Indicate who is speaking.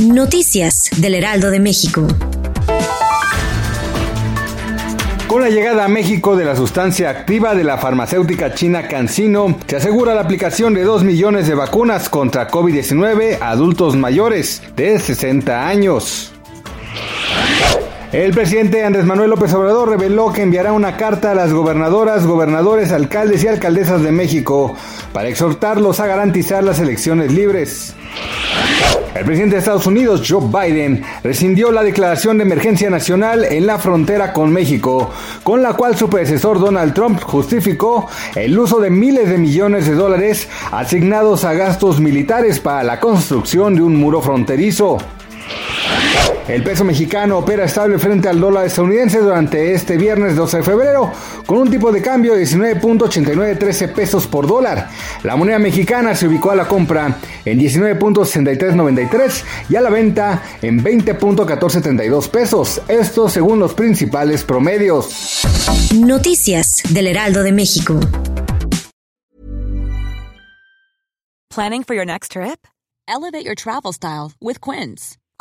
Speaker 1: Noticias del Heraldo de México.
Speaker 2: Con la llegada a México de la sustancia activa de la farmacéutica china CanSino, se asegura la aplicación de 2 millones de vacunas contra COVID-19 a adultos mayores de 60 años. El presidente Andrés Manuel López Obrador reveló que enviará una carta a las gobernadoras, gobernadores, alcaldes y alcaldesas de México para exhortarlos a garantizar las elecciones libres. El presidente de Estados Unidos, Joe Biden, rescindió la declaración de emergencia nacional en la frontera con México, con la cual su predecesor Donald Trump justificó el uso de miles de millones de dólares asignados a gastos militares para la construcción de un muro fronterizo. El peso mexicano opera estable frente al dólar estadounidense durante este viernes 12 de febrero, con un tipo de cambio de 19.8913 pesos por dólar. La moneda mexicana se ubicó a la compra en 19.6393 y a la venta en 20.1472 pesos. Esto según los principales promedios.
Speaker 1: Noticias del Heraldo de México.
Speaker 3: Planning for your next trip? Elevate your travel style with Quince.